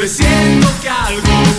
ofreciendo que algo